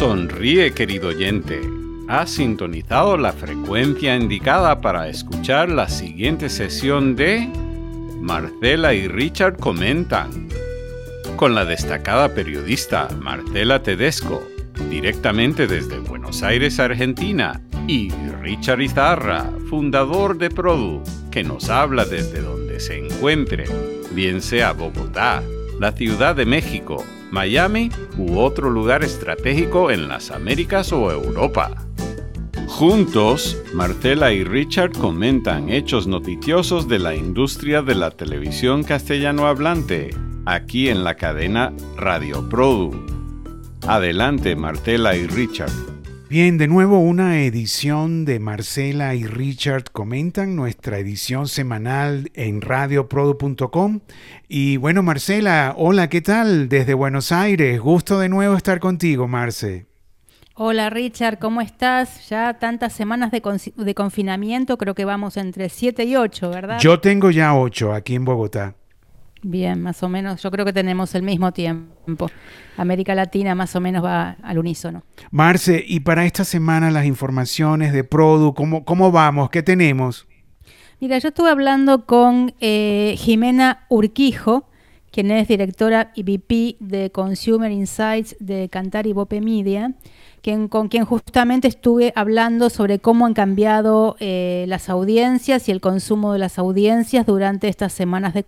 Sonríe, querido oyente. Has sintonizado la frecuencia indicada para escuchar la siguiente sesión de Marcela y Richard comentan con la destacada periodista Marcela Tedesco, directamente desde Buenos Aires, Argentina, y Richard Izarra, fundador de Produ, que nos habla desde donde se encuentre, bien sea Bogotá, la Ciudad de México, Miami u otro lugar estratégico en las Américas o Europa. Juntos, Martela y Richard comentan hechos noticiosos de la industria de la televisión castellano hablante, aquí en la cadena Radio Produ. Adelante, Martela y Richard. Bien, de nuevo una edición de Marcela y Richard comentan, nuestra edición semanal en radioprodu.com. Y bueno, Marcela, hola, ¿qué tal? Desde Buenos Aires, gusto de nuevo estar contigo, Marce. Hola Richard, ¿cómo estás? Ya tantas semanas de, de confinamiento, creo que vamos entre 7 y 8, ¿verdad? Yo tengo ya 8 aquí en Bogotá. Bien, más o menos, yo creo que tenemos el mismo tiempo. América Latina más o menos va al unísono. Marce, y para esta semana las informaciones de Produ, ¿cómo, cómo vamos? ¿Qué tenemos? Mira, yo estuve hablando con eh, Jimena Urquijo, quien es directora y VP de Consumer Insights de Cantar y Bope Media con quien justamente estuve hablando sobre cómo han cambiado eh, las audiencias y el consumo de las audiencias durante estas semanas de,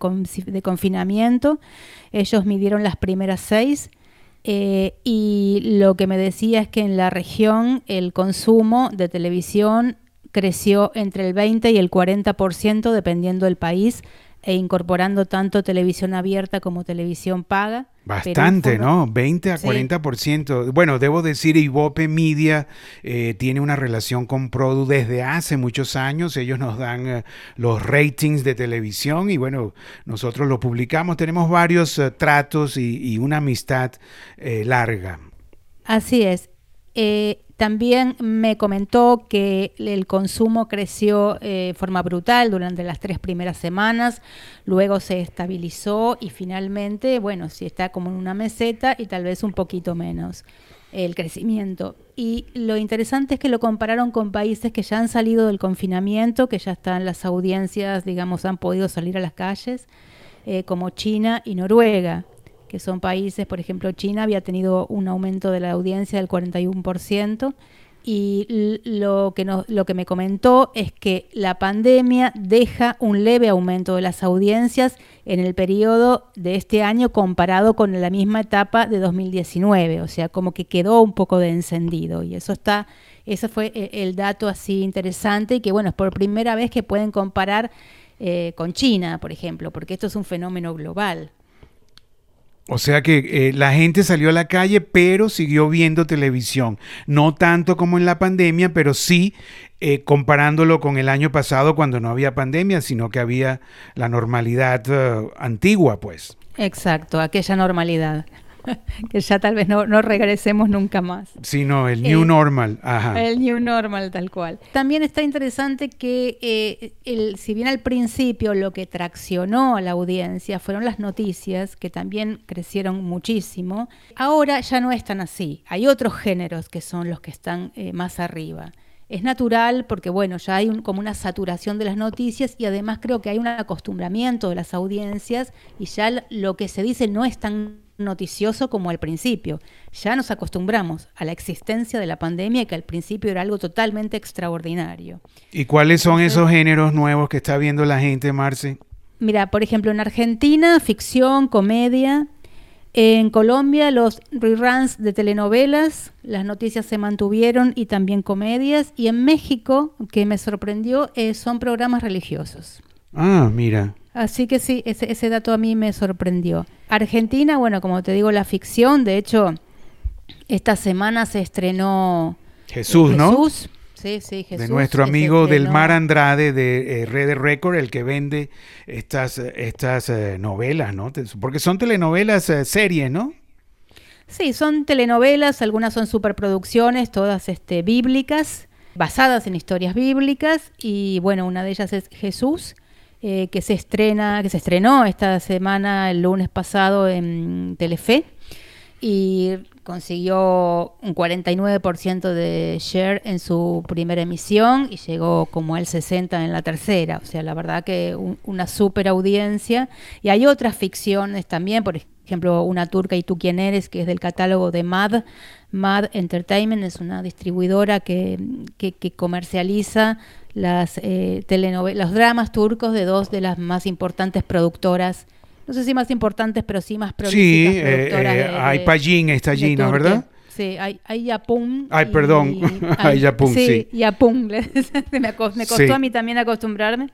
confinamiento. Ellos midieron las primeras seis. Eh, y lo que me decía es que en la región el consumo de televisión creció entre el 20 y el 40% dependiendo del país e incorporando tanto televisión abierta como televisión paga. Bastante, ¿no? 20 a 40%. Bueno, debo decir, Ibope Media eh, tiene una relación con Produ desde hace muchos años. Ellos nos dan eh, los ratings de televisión y bueno, nosotros lo publicamos. Tenemos varios eh, tratos y, una amistad larga. Así es. También me comentó que el consumo creció de eh, forma brutal durante las tres primeras semanas, luego se estabilizó y finalmente, bueno, sí está como en una meseta y tal vez un poquito menos el crecimiento. Y lo interesante es que lo compararon con países que ya han salido del confinamiento, que ya están las audiencias, digamos, han podido salir a las calles, eh, como China y Noruega que son países, por ejemplo, China había tenido un aumento de la audiencia del 41%. Y lo que, lo que me comentó es que la pandemia deja un leve aumento de las audiencias en el periodo de este año comparado con la misma etapa de 2019, o sea, como que quedó un poco de encendido y eso está, eso fue eh, el dato así interesante y que bueno, es por primera vez que pueden comparar eh, con China, por ejemplo, porque esto es un fenómeno global. O sea que eh, la gente salió a la calle, pero siguió viendo televisión. No tanto como en la pandemia, pero sí eh, comparándolo con el año pasado cuando no había pandemia, sino que había la normalidad eh, antigua, pues. Exacto, aquella normalidad. que ya tal vez no, regresemos nunca más. Sí, no, el new eh, normal. El new normal, tal cual. También está interesante que, eh, el, si bien al principio lo que traccionó a la audiencia fueron las noticias, que también crecieron muchísimo, ahora ya no es tan así. Hay otros géneros que son los que están eh, más arriba es natural porque, bueno, ya hay como una saturación de las noticias y además creo que hay un acostumbramiento de las audiencias y ya lo que se dice no es tan noticioso como al principio. Ya nos acostumbramos a la existencia de la pandemia que al principio era algo totalmente extraordinario. ¿Y cuáles son esos géneros nuevos que está viendo la gente, Marce? Mira, por ejemplo, en Argentina, ficción, comedia. En Colombia, los reruns de telenovelas, las noticias se mantuvieron y también comedias. Y en México, que me sorprendió, eh, son programas religiosos. Ah, mira. Así que sí, ese, dato a mí me sorprendió. Argentina, bueno, como te digo, la ficción, de hecho, esta semana se estrenó Jesús, ¿no? Jesús. Sí, sí, Jesús. De nuestro amigo Del Mar Andrade de eh, Red Record, el que vende estas, estas eh, novelas, ¿no? Porque son telenovelas eh, series, ¿no? Sí, son telenovelas, algunas son superproducciones, todas este, bíblicas, basadas en historias bíblicas, y bueno, una de ellas es Jesús, eh, que se estrena, que se estrenó esta semana, el lunes pasado en Telefe. y consiguió un 49% de share en su primera emisión y llegó como al 60% en la tercera. O sea, la verdad que una super audiencia. Y hay otras ficciones también, por ejemplo, una turca y tú quién eres, que es del catálogo de MAD. MAD Entertainment es una distribuidora que, comercializa las eh, telenovelas, los dramas turcos de dos de las más importantes productoras no sé si más importantes, pero sí más prolíficas. Sí, eh, eh, hay Pallín, está allí, ¿no verdad? Sí, hay, hay Yapun. Ay, perdón, hay, Yapun, sí. Sí, Yapun. me, costó a mí también acostumbrarme.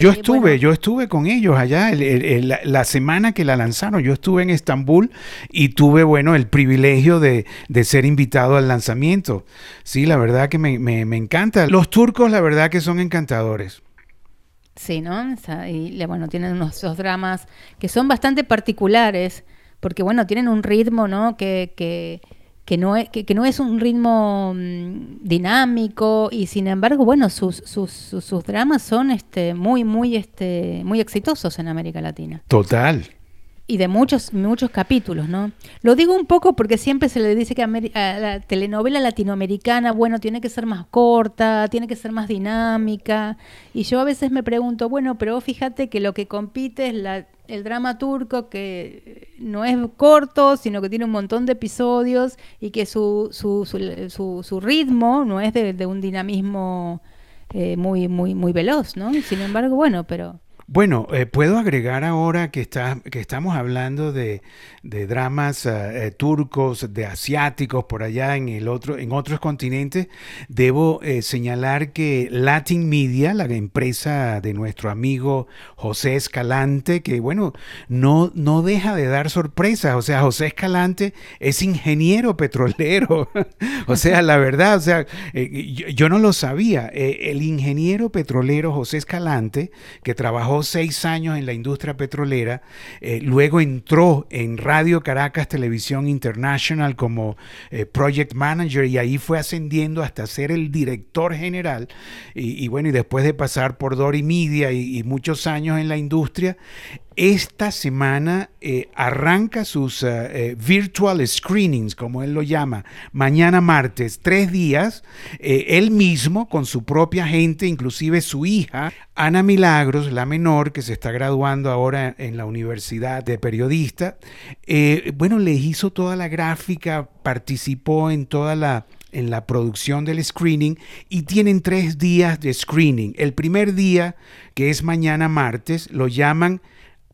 Yo estuve, yo estuve con ellos allá la semana que la lanzaron. Yo estuve en Estambul y tuve, bueno, el privilegio de, ser invitado al lanzamiento. Sí, la verdad que me, me, me encanta. Los turcos, la verdad que son encantadores. Sí, ¿no? y bueno, tienen unos dos dramas que son bastante particulares, porque bueno, tienen un ritmo, ¿no? Que, que, que no, es, que, no es un ritmo mm, dinámico y sin embargo, bueno, sus, sus, sus, dramas son este, muy, muy, este, muy exitosos en América Latina. Total y de muchos muchos capítulos, ¿no? Lo digo un poco porque siempre se le dice que a la telenovela latinoamericana, bueno, tiene que ser más corta, tiene que ser más dinámica, y yo a veces me pregunto, bueno, pero fíjate que lo que compite es la, el drama turco que no es corto, sino que tiene un montón de episodios y que su, su, su, su, ritmo no es de, un dinamismo eh, muy, muy, muy veloz, ¿no? Sin embargo, bueno, pero... Bueno, eh, puedo agregar ahora que, está, que estamos hablando de, dramas eh, eh, turcos, de asiáticos por allá en, el otro, en otros continentes. Debo señalar que Latin Media, la empresa de nuestro amigo José Escalante, que bueno, no, no deja de dar sorpresas. O sea, José Escalante es ingeniero petrolero. o sea, la verdad, o sea, yo, no lo sabía. el ingeniero petrolero José Escalante, que trabajó seis años en la industria petrolera, eh, luego entró en Radio Caracas Televisión International como eh, Project Manager y ahí fue ascendiendo hasta ser el director general. Y, bueno, y después de pasar por Dory Media y muchos años en la industria, esta semana eh, arranca sus eh, eh, virtual screenings, como él lo llama, mañana martes, tres días, él mismo con su propia gente, inclusive su hija, Ana Milagros, la menor, que se está graduando ahora en la Universidad de Periodista, bueno, le hizo toda la gráfica, participó en toda la en la producción del screening y tienen tres días de screening. El primer día, que es mañana martes, lo llaman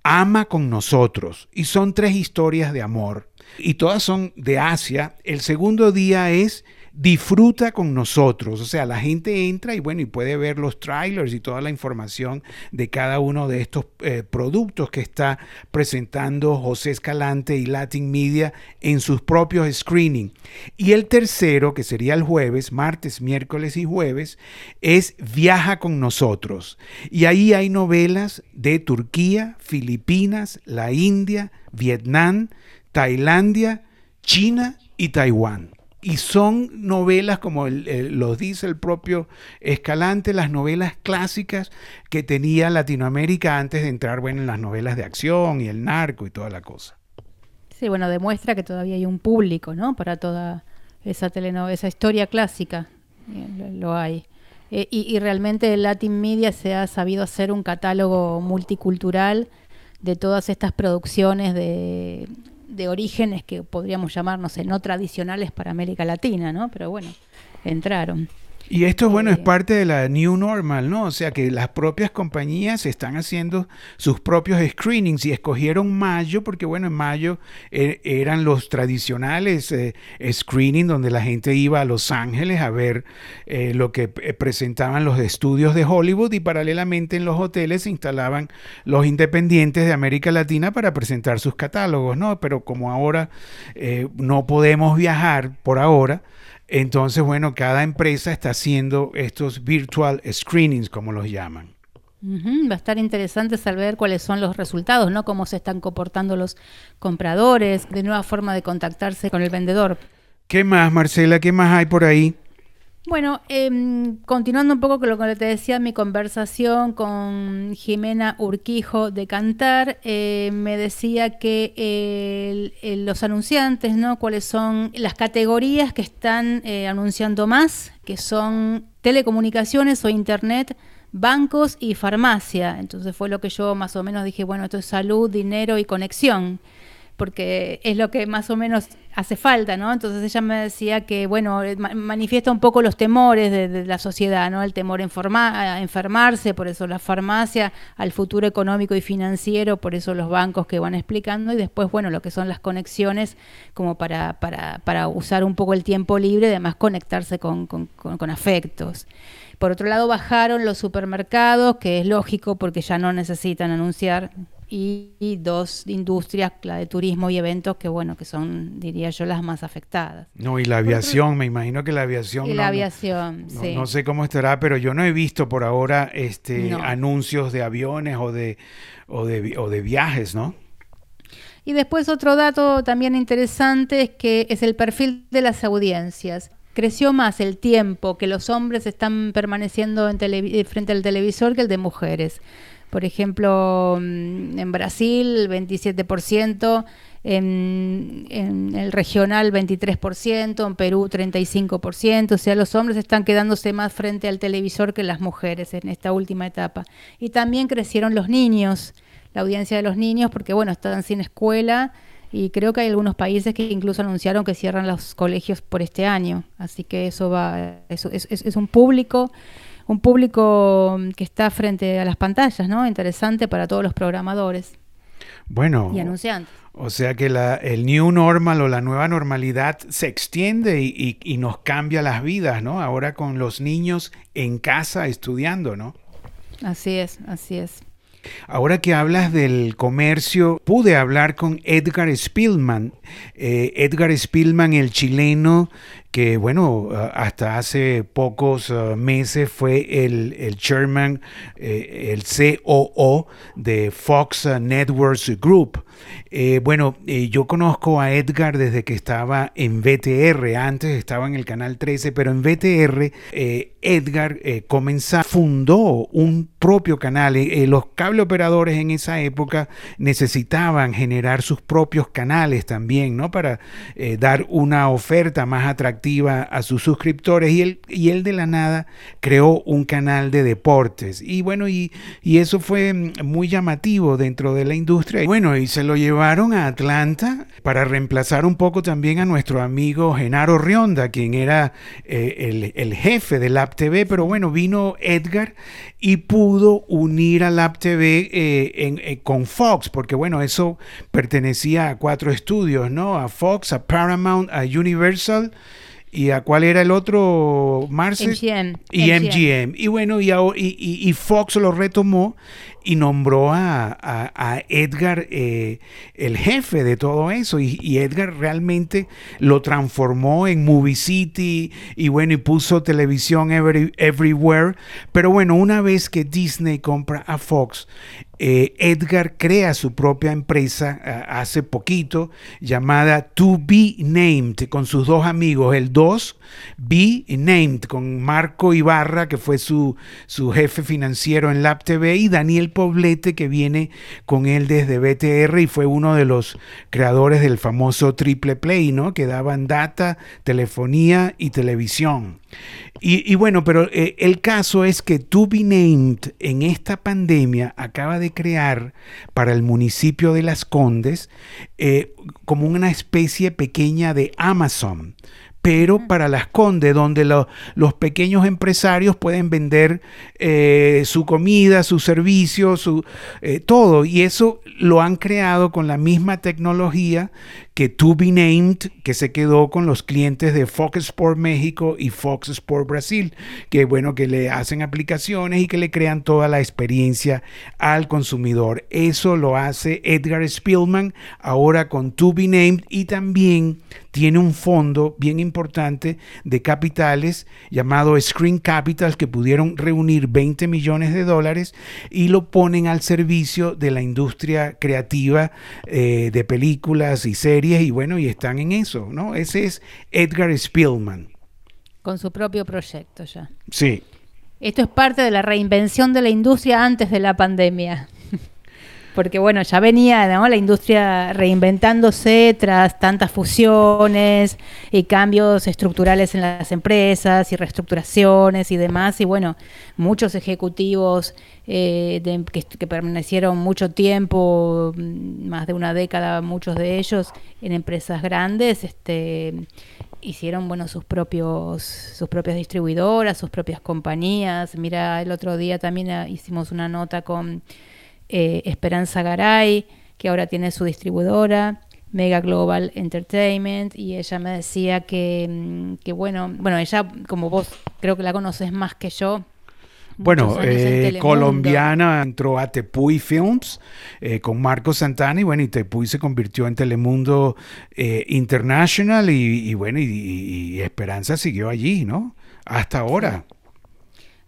ama con nosotros. Y son tres historias de amor. Y todas son de Asia. El segundo día es disfruta con nosotros. O sea, la gente entra y bueno, y puede ver los trailers y toda la información de cada uno de estos eh, productos que está presentando José Escalante y Latin Media en sus propios screening. Y el tercero, que sería el jueves, martes, miércoles y jueves, es Viaja con nosotros. Y ahí hay novelas de Turquía, Filipinas, la India, Vietnam, Tailandia, China y Taiwán y son novelas, como los dice el propio Escalante, las novelas clásicas que tenía Latinoamérica antes de entrar bueno, en las novelas de acción y el narco y toda la cosa. Sí, bueno, demuestra que todavía hay un público, ¿no? Para toda esa telenovela, esa historia clásica, eh, lo hay. Eh, y, y, realmente Latin Media se ha sabido hacer un catálogo multicultural de todas estas producciones de de orígenes que podríamos llamarnos no tradicionales para América Latina, ¿no? Pero bueno, entraron. Y esto, bueno, es parte de la new normal, ¿no? O sea que las propias compañías están haciendo sus propios screenings y escogieron mayo porque, bueno, en mayo eh, eran los tradicionales eh, screenings donde la gente iba a Los Ángeles a ver eh, lo que presentaban los estudios de Hollywood y paralelamente en los hoteles se instalaban los independientes de América Latina para presentar sus catálogos, ¿no? Pero como ahora no podemos viajar por ahora, entonces, bueno, cada empresa está haciendo estos virtual screenings, como los llaman. Va a estar interesante saber cuáles son los resultados, ¿no? Cómo se están comportando los compradores, de nueva forma de contactarse con el vendedor. ¿Qué más, Marcela? ¿Qué más hay por ahí? Bueno, em, continuando un poco con lo que te decía, mi conversación con Jimena Urquijo de Cantar, eh, me decía que los anunciantes, ¿no? ¿Cuáles son las categorías que están eh, anunciando más? Que son telecomunicaciones o internet, bancos y farmacia. Entonces fue lo que yo más o menos dije, bueno, esto es salud, dinero y conexión porque es lo que más o menos hace falta, ¿no? Entonces ella me decía que, bueno, eh, manifiesta un poco los temores de, la sociedad, ¿no? El temor a, enfermarse, por eso la farmacia, al futuro económico y financiero, por eso los bancos que van explicando, y después, bueno, lo que son las conexiones, como para, para, para usar un poco el tiempo libre, además conectarse con, con, con afectos. Por otro lado, bajaron los supermercados, que es lógico porque ya no necesitan anunciar y, dos industrias, la de turismo y eventos, que bueno, que son, diría yo, las más afectadas. No, y la aviación, me imagino que la aviación... Y la aviación, sí. No sé cómo estará, pero yo no he visto por ahora este anuncios de aviones o de, o de, o de viajes, ¿no? Y después otro dato también interesante es que es el perfil de las audiencias. Creció más el tiempo que los hombres están permaneciendo en frente al televisor que el de mujeres. Por ejemplo, mm, en Brasil 27%, en, en, el regional 23%, en Perú 35%, o sea, los hombres están quedándose más frente al televisor que las mujeres en esta última etapa. Y también crecieron los niños, la audiencia de los niños, porque bueno, están sin escuela y creo que hay algunos países que incluso anunciaron que cierran los colegios por este año, así que eso va, eso es, es un público un público que está frente a las pantallas, ¿no? Interesante para todos los programadores. Bueno. Y anunciantes. O sea que la, el new normal o la nueva normalidad se extiende y, y, nos cambia las vidas, ¿no? Ahora con los niños en casa estudiando, ¿no? Así es, así es. Ahora que hablas del comercio, pude hablar con Edgar Spielman. Eh, Edgar Spielman, el chileno que bueno, hasta hace pocos uh, meses fue el, el chairman, eh, el COO de Fox Networks Group. Eh, bueno, eh, yo conozco a Edgar desde que estaba en VTR, antes estaba en el canal 13, pero en VTR Edgar comenzó, fundó un propio canal. los cable operadores en esa época necesitaban generar sus propios canales también, ¿no? Para dar una oferta más atractiva a sus suscriptores y él, y él de la nada creó un canal de deportes. Y bueno, y, y eso fue muy llamativo dentro de la industria. Y bueno, y se lo llevaron a Atlanta para reemplazar un poco también a nuestro amigo Genaro Rionda, quien era eh, el, jefe de Lab TV, pero bueno, vino Edgar y pudo unir a Lab TV eh, eh, con Fox, porque bueno, eso pertenecía a cuatro estudios, ¿no? A Fox, a Paramount, a Universal ¿Y a cuál era el otro, Marce? MGM. Y MGM. Y bueno, y, y, y, Fox lo retomó y nombró a, Edgar eh, el jefe de todo eso. Y, Edgar realmente lo transformó en Movie City y bueno, y puso televisión everywhere. Pero bueno, una vez que Disney compra a Fox, eh, Edgar crea su propia empresa eh, hace poquito llamada To Be Named con sus dos amigos, el 2 Be Named con Marco Ibarra que fue su, su jefe financiero en Lab TV y Daniel Poblete que viene con él desde BTR y fue uno de los creadores del famoso Triple Play, ¿no? Que daban data, telefonía y televisión. Y, bueno, pero eh, el caso es que To Be Named en esta pandemia acaba de crear para el municipio de Las Condes eh, como una especie pequeña de Amazon pero para las Condes, donde los pequeños empresarios pueden vender eh, su comida, sus servicios, su, todo. Y eso lo han creado con la misma tecnología que To Be Named, que se quedó con los clientes de Fox Sport México y Fox Sport Brasil, que bueno, que le hacen aplicaciones y que le crean toda la experiencia al consumidor. Eso lo hace Edgar Spielman ahora con To Be Named y también tiene un fondo bien importante de capitales llamado Screen Capital que pudieron reunir 20 millones de dólares y lo ponen al servicio de la industria creativa eh, de películas y series y bueno, y están en eso, ¿no? Ese es Edgar Spielman. con su propio proyecto ya. Sí. Esto es parte de la reinvención de la industria antes de la pandemia porque bueno, ya venía la industria reinventándose tras tantas fusiones y cambios estructurales en las empresas y reestructuraciones y demás, y bueno, muchos ejecutivos eh, que, permanecieron mucho tiempo, mm, más de una década, muchos de ellos en empresas grandes, este, hicieron bueno sus propios sus propias distribuidoras, sus propias compañías. Mira, el otro día también ah, hicimos una nota con eh, Esperanza Garay, que ahora tiene su distribuidora, Mega Global Entertainment, y ella me decía que, mm, que bueno, bueno, ella como vos creo que la conoces más que yo, bueno, eh, colombiana entró a Tepuy Films eh, con Marco Santana y bueno, y Tepuy se convirtió en Telemundo International y, bueno, y, Esperanza siguió allí, ¿no? Hasta ahora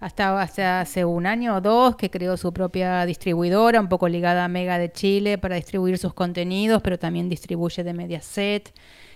hasta, hace un año o dos que creó su propia distribuidora, un poco ligada a Mega de Chile para distribuir sus contenidos, pero también distribuye de Mediaset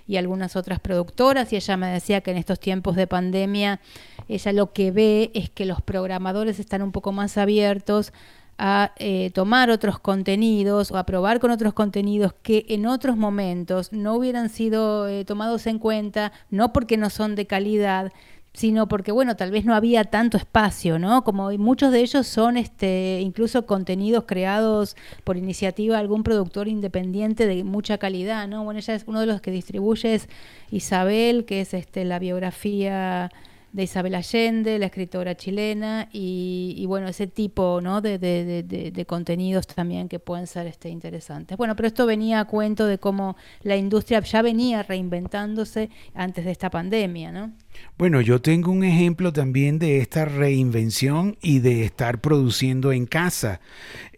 y algunas otras productoras. Y ella me decía que en estos tiempos de pandemia ella lo que ve es que los programadores están un poco más abiertos a eh, tomar otros contenidos o a probar con otros contenidos que en otros momentos no hubieran sido eh, tomados en cuenta, no porque no son de calidad, sino porque, bueno, tal vez no había tanto espacio, ¿no? Como muchos de ellos son este, incluso contenidos creados por iniciativa de algún productor independiente de mucha calidad, ¿no? Bueno, ella es uno de los que distribuye es Isabel, que es este, la biografía de Isabel Allende, la escritora chilena, y, bueno, ese tipo ¿no? de, de, de, contenidos también que pueden ser este, interesantes. Bueno, pero esto venía a cuento de cómo la industria ya venía reinventándose antes de esta pandemia, ¿no? Bueno, yo tengo un ejemplo también de esta reinvención y de estar produciendo en casa.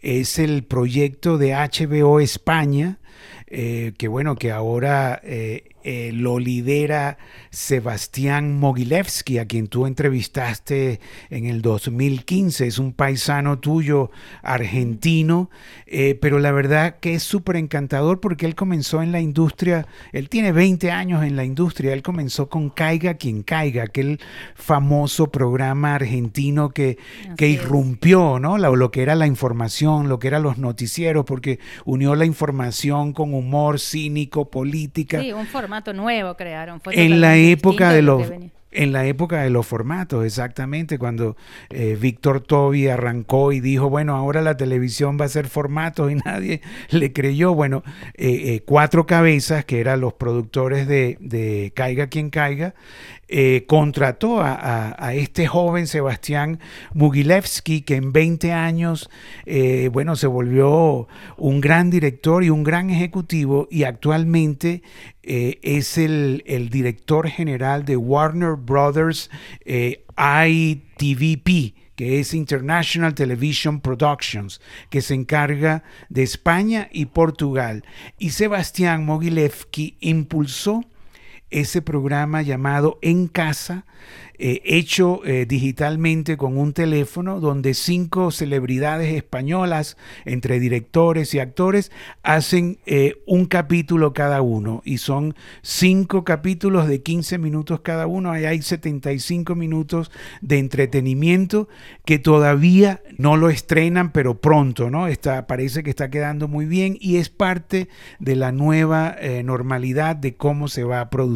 Es el proyecto de HBO España, eh, que bueno, que ahora eh, eh, lo lidera Sebastián Mogilevsky, a quien tú entrevistaste en el 2015. Es un paisano tuyo argentino, eh, pero la verdad que es súper encantador porque él comenzó en la industria, él tiene 20 años en la industria, él comenzó con Caiga quien caiga, aquel famoso programa argentino que, que irrumpió ¿no? Lo, lo que era la información, lo que eran los noticieros, porque unió la información con humor cínico, política. Sí, un formato nuevo crearon. en la época de los en la época de los formatos, exactamente, cuando eh, Víctor Toby arrancó y dijo, bueno, ahora la televisión va a ser formato y nadie le creyó. Bueno, eh, eh, Cuatro Cabezas, que eran los productores de, de Caiga quien caiga, eh, contrató a, este joven Sebastián Mugilevsky, que en 20 años, eh, bueno, se volvió un gran director y un gran ejecutivo y actualmente eh, es el, director general de Warner Brothers ITVP que es International Television Productions, que se encarga de España y Portugal. Y Sebastián Mogilevsky impulsó ese programa llamado En Casa, eh, hecho eh, digitalmente con un teléfono, donde cinco celebridades españolas, entre directores y actores, hacen eh, un capítulo cada uno. Y son cinco capítulos de 15 minutos cada uno. Ahí hay 75 minutos de entretenimiento que todavía no lo estrenan, pero pronto, ¿no? Está, parece que está quedando muy bien y es parte de la nueva normalidad de cómo se va a producir.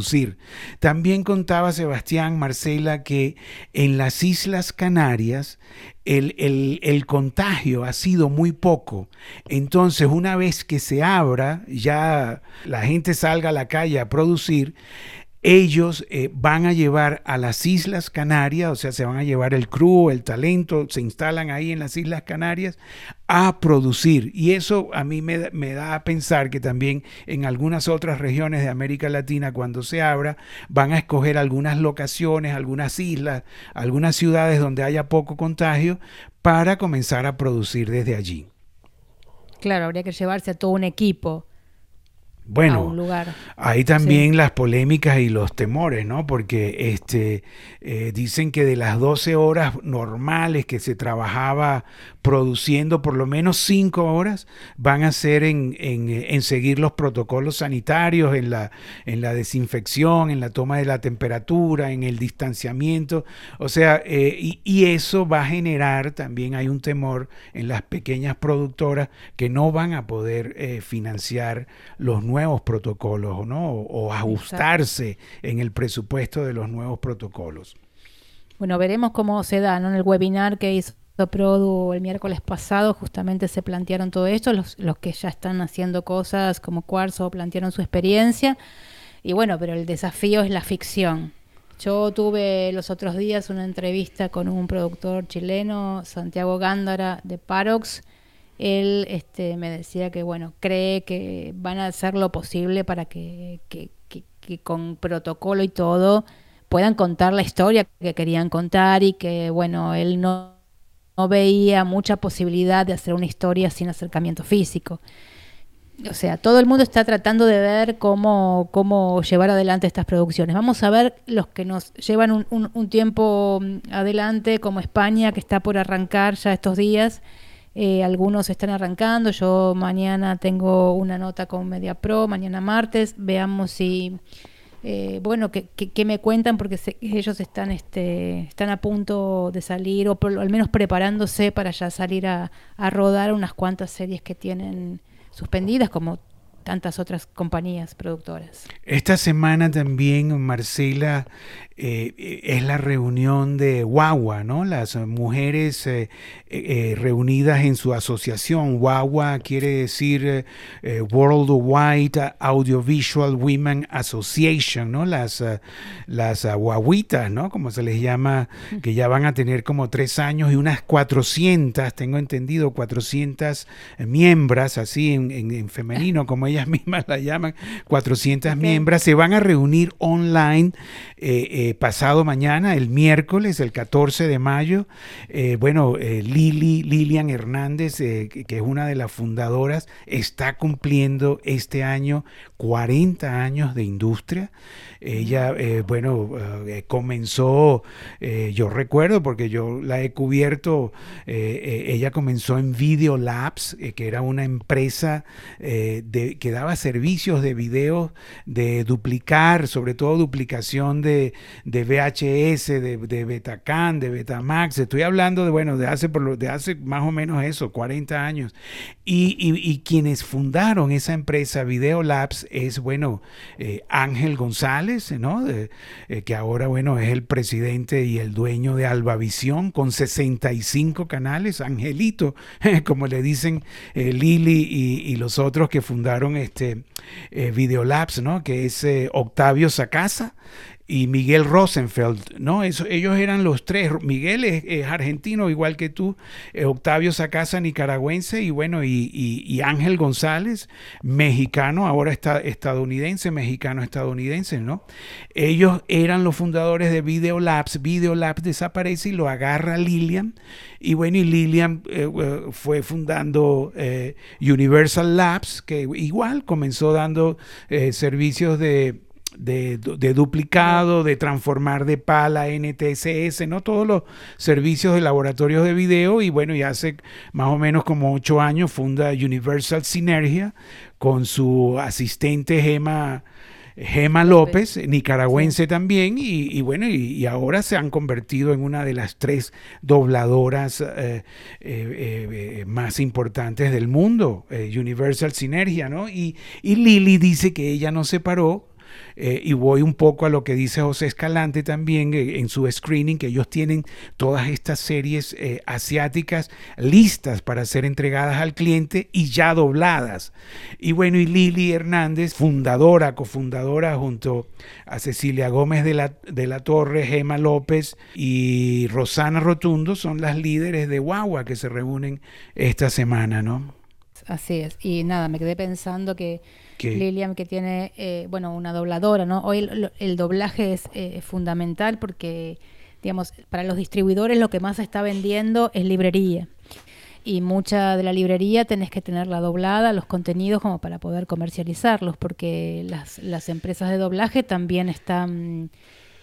También contaba Sebastián Marcela que en las Islas Canarias el, el, contagio ha sido muy poco. Entonces, una vez que se abra, ya la gente salga a la calle a producir, ellos eh, van a llevar a las Islas Canarias, o sea, se van a llevar el crew, el talento, se instalan ahí en las Islas Canarias a producir. Y eso a mí me, da a pensar que también en algunas otras regiones de América Latina, cuando se abra, van a escoger algunas locaciones, algunas islas, algunas ciudades donde haya poco contagio para comenzar a producir desde allí. Claro, habría que llevarse a todo un equipo bueno, hay también las polémicas y los temores, ¿no? Porque este, eh, dicen que de las 12 horas normales que se trabajaba produciendo por lo menos cinco horas van a ser en, en, seguir los protocolos sanitarios, en la, en la desinfección, en la toma de la temperatura, en el distanciamiento. O sea, eh, y, y, eso va a generar también, hay un temor en las pequeñas productoras que no van a poder eh, financiar los nuevos protocolos ¿no? o, ajustarse en el presupuesto de los nuevos protocolos. Bueno, veremos cómo se da, ¿no? En el webinar que hizo Produ el miércoles pasado justamente se plantearon todo esto, los, los que ya están haciendo cosas como Cuarzo plantearon su experiencia y bueno, pero el desafío es la ficción. Yo tuve los otros días una entrevista con un productor chileno, Santiago Gándara de Parox. Él este, me decía que bueno, cree que van a hacer lo posible para que, que, que con protocolo y todo puedan contar la historia que querían contar y que, bueno, él no, no veía mucha posibilidad de hacer una historia sin acercamiento físico. O sea, todo el mundo está tratando de ver cómo, cómo llevar adelante estas producciones. Vamos a ver los que nos llevan un, un, tiempo mm, adelante, como España, que está por arrancar ya estos días. Eh, algunos están arrancando. Yo mañana tengo una nota con Media Pro, mañana martes. Veamos si eh, bueno, que, me cuentan porque ellos están, este, están a punto de salir o al menos preparándose para ya salir a, a rodar unas cuantas series que tienen suspendidas, como tantas otras compañías productoras. Esta semana también, Marcela, eh, es la reunión de Wawa, ¿no? Las mujeres eh, eh, reunidas en su asociación. Wawa quiere decir Worldwide Audiovisual Women Association, ¿no? Las, las guaguitas, ¿no? Como se les llama, que ya van a tener como tres años y unas 400, tengo entendido, 400 miembros, así en, femenino, como ellas mismas la llaman, 400 miembros, se van a reunir online. Eh, pasado mañana, el miércoles, el 14 de mayo, eh, bueno, eh, Lili, Lilian Hernández, eh, que es una de las fundadoras, está cumpliendo este año 40 años de industria. Ella, bueno, comenzó, yo recuerdo porque yo la he cubierto, ella comenzó en Video Labs, que era una empresa de, que daba servicios de video, de duplicar, sobre todo duplicación de, de VHS, de, de Betacam, de Betamax. Estoy hablando de, bueno, de hace, por lo, de hace más o menos eso, 40 años. Y, y, quienes fundaron esa empresa Video Labs es, bueno, eh, Ángel González, ¿no? Eh, que ahora, bueno, es el presidente y el dueño de Albavisión con 65 canales. Angelito, como le dicen eh, Lili y, y, los otros que fundaron este Video Labs, ¿no? Que es Octavio Sacasa y Miguel Rosenfeld, ¿no? Eso, ellos eran los tres. Miguel es, argentino, igual que tú, eh, Octavio Sacasa, nicaragüense, y bueno, y, Ángel González, mexicano, ahora está estadounidense, mexicano estadounidense, ¿no? Ellos eran los fundadores de Video Labs. Video Labs desaparece y lo agarra Lilian, y bueno, y Lilian eh, eh, fue fundando Universal Labs, que igual comenzó dando servicios de de, duplicado, de transformar de pala NTSS, ¿no? Todos los servicios de laboratorios de video y bueno, ya hace más o menos como ocho años funda Universal Synergia con su asistente Gema, Gema López, nicaragüense también, y, bueno, y, ahora se han convertido en una de las tres dobladoras eh, eh, eh, más importantes del mundo, Universal Synergia, ¿no? Y, y Lili dice que ella no se paró eh, y voy un poco a lo que dice José Escalante también eh, en su screening, que ellos tienen todas estas series eh, asiáticas listas para ser entregadas al cliente y ya dobladas. Y bueno, y Lili Hernández, fundadora, cofundadora junto a Cecilia Gómez de la, de la Torre, Gema López y Rosana Rotundo son las líderes de Guagua que se reúnen esta semana, ¿no? Así es. Y nada, me quedé pensando que Lilian, que tiene, eh, bueno, una dobladora, ¿no? Hoy el, doblaje es eh, fundamental porque, digamos, para los distribuidores lo que más se está vendiendo es librería. Y mucha de la librería tenés que tenerla doblada, los contenidos, como para poder comercializarlos, porque las, las empresas de doblaje también están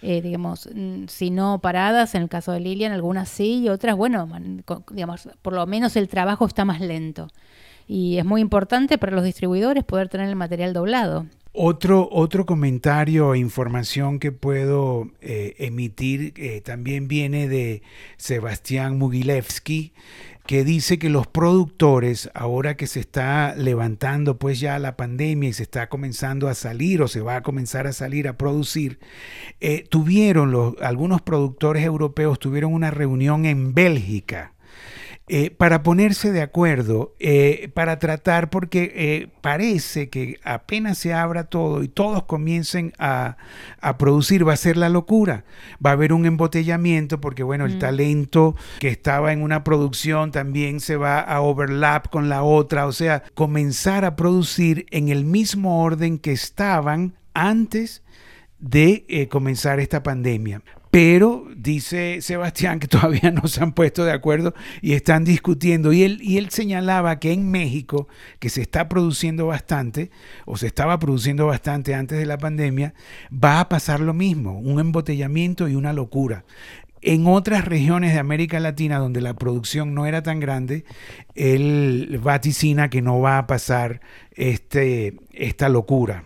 eh, digamos, mm, si no paradas, en el caso de Lilian, algunas sí y otras, bueno, digamos, por lo menos el trabajo está más lento. Y es muy importante para los distribuidores poder tener el material doblado. Otro, otro comentario o información que puedo eh, emitir eh, también viene de Sebastián Mugilevsky, que dice que los productores, ahora que se está levantando pues ya la pandemia y se está comenzando a salir o se va a comenzar a salir a producir, eh, tuvieron los, algunos productores europeos tuvieron una reunión en Bélgica eh, para ponerse de acuerdo, eh, para tratar, porque eh, parece que apenas se abra todo y todos comiencen a, producir, va a ser la locura. Va a haber un embotellamiento porque, bueno, el mm. talento que estaba en una producción también se va a overlap con la otra, o sea, comenzar a producir en el mismo orden que estaban antes de comenzar esta pandemia. Pero dice Sebastián que todavía no se han puesto de acuerdo y están discutiendo. Y él, y él señalaba que en México, que se está produciendo bastante, o se estaba produciendo bastante antes de la pandemia, va a pasar lo mismo, un embotellamiento y una locura. En otras regiones de América Latina donde la producción no era tan grande, él vaticina que no va a pasar este, esta locura.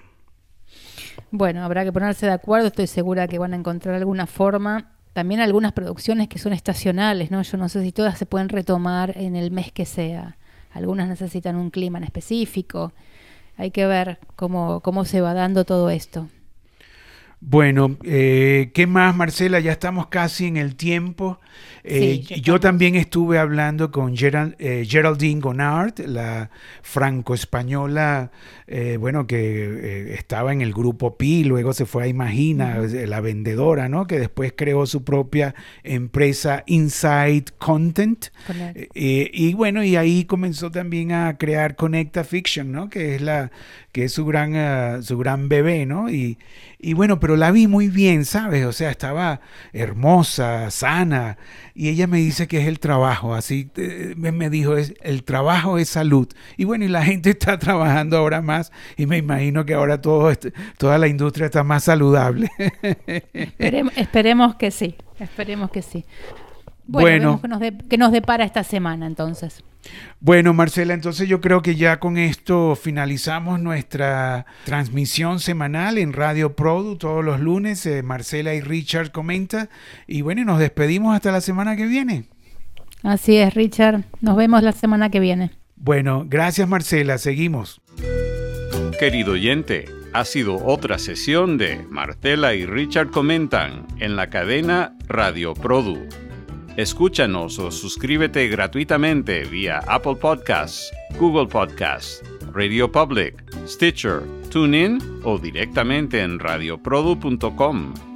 Bueno, habrá que ponerse de acuerdo, estoy segura que van a encontrar alguna forma. También algunas producciones que son estacionales, ¿no? Yo no sé si todas se pueden retomar en el mes que sea. Algunas necesitan un clima en específico. Hay que ver cómo, cómo se va dando todo esto. Bueno, eh, ¿qué más, Marcela? Ya estamos casi en el tiempo. Eh, yo también estuve hablando con eh, Geraldine Gonard, la franco-española, bueno, que estaba en el grupo Pi, luego se fue a Imagina, la vendedora, ¿no? Que después creó su propia empresa Inside Content. y bueno, y ahí comenzó también a crear Conecta Fiction, ¿no? Que es la que es su gran, su gran bebé, ¿no? Y, y bueno, pero la vi muy bien, ¿sabes? O sea, estaba hermosa, sana. Y ella me dice que es el trabajo, así eh, me dijo, es, el trabajo es salud. Y bueno, y la gente está trabajando ahora más y me imagino que ahora este, toda la industria está más saludable. Esperemos, que sí, esperemos que sí. Bueno, que, nos que nos depara esta semana entonces. Bueno, Marcela, entonces yo creo que ya con esto finalizamos nuestra transmisión semanal en Radio Produ todos los lunes. Eh, Marcela y Richard comenta. Y bueno, nos despedimos hasta la semana que viene. Así es, Richard. Nos vemos la semana que viene. Bueno, gracias Marcela. Seguimos. Querido oyente, ha sido otra sesión de Marcela y Richard comentan en la cadena Radio Produ. Escúchanos o suscríbete gratuitamente vía Apple Podcasts, Google Podcasts, Radio Public, Stitcher, TuneIn o directamente en radioprodu.com.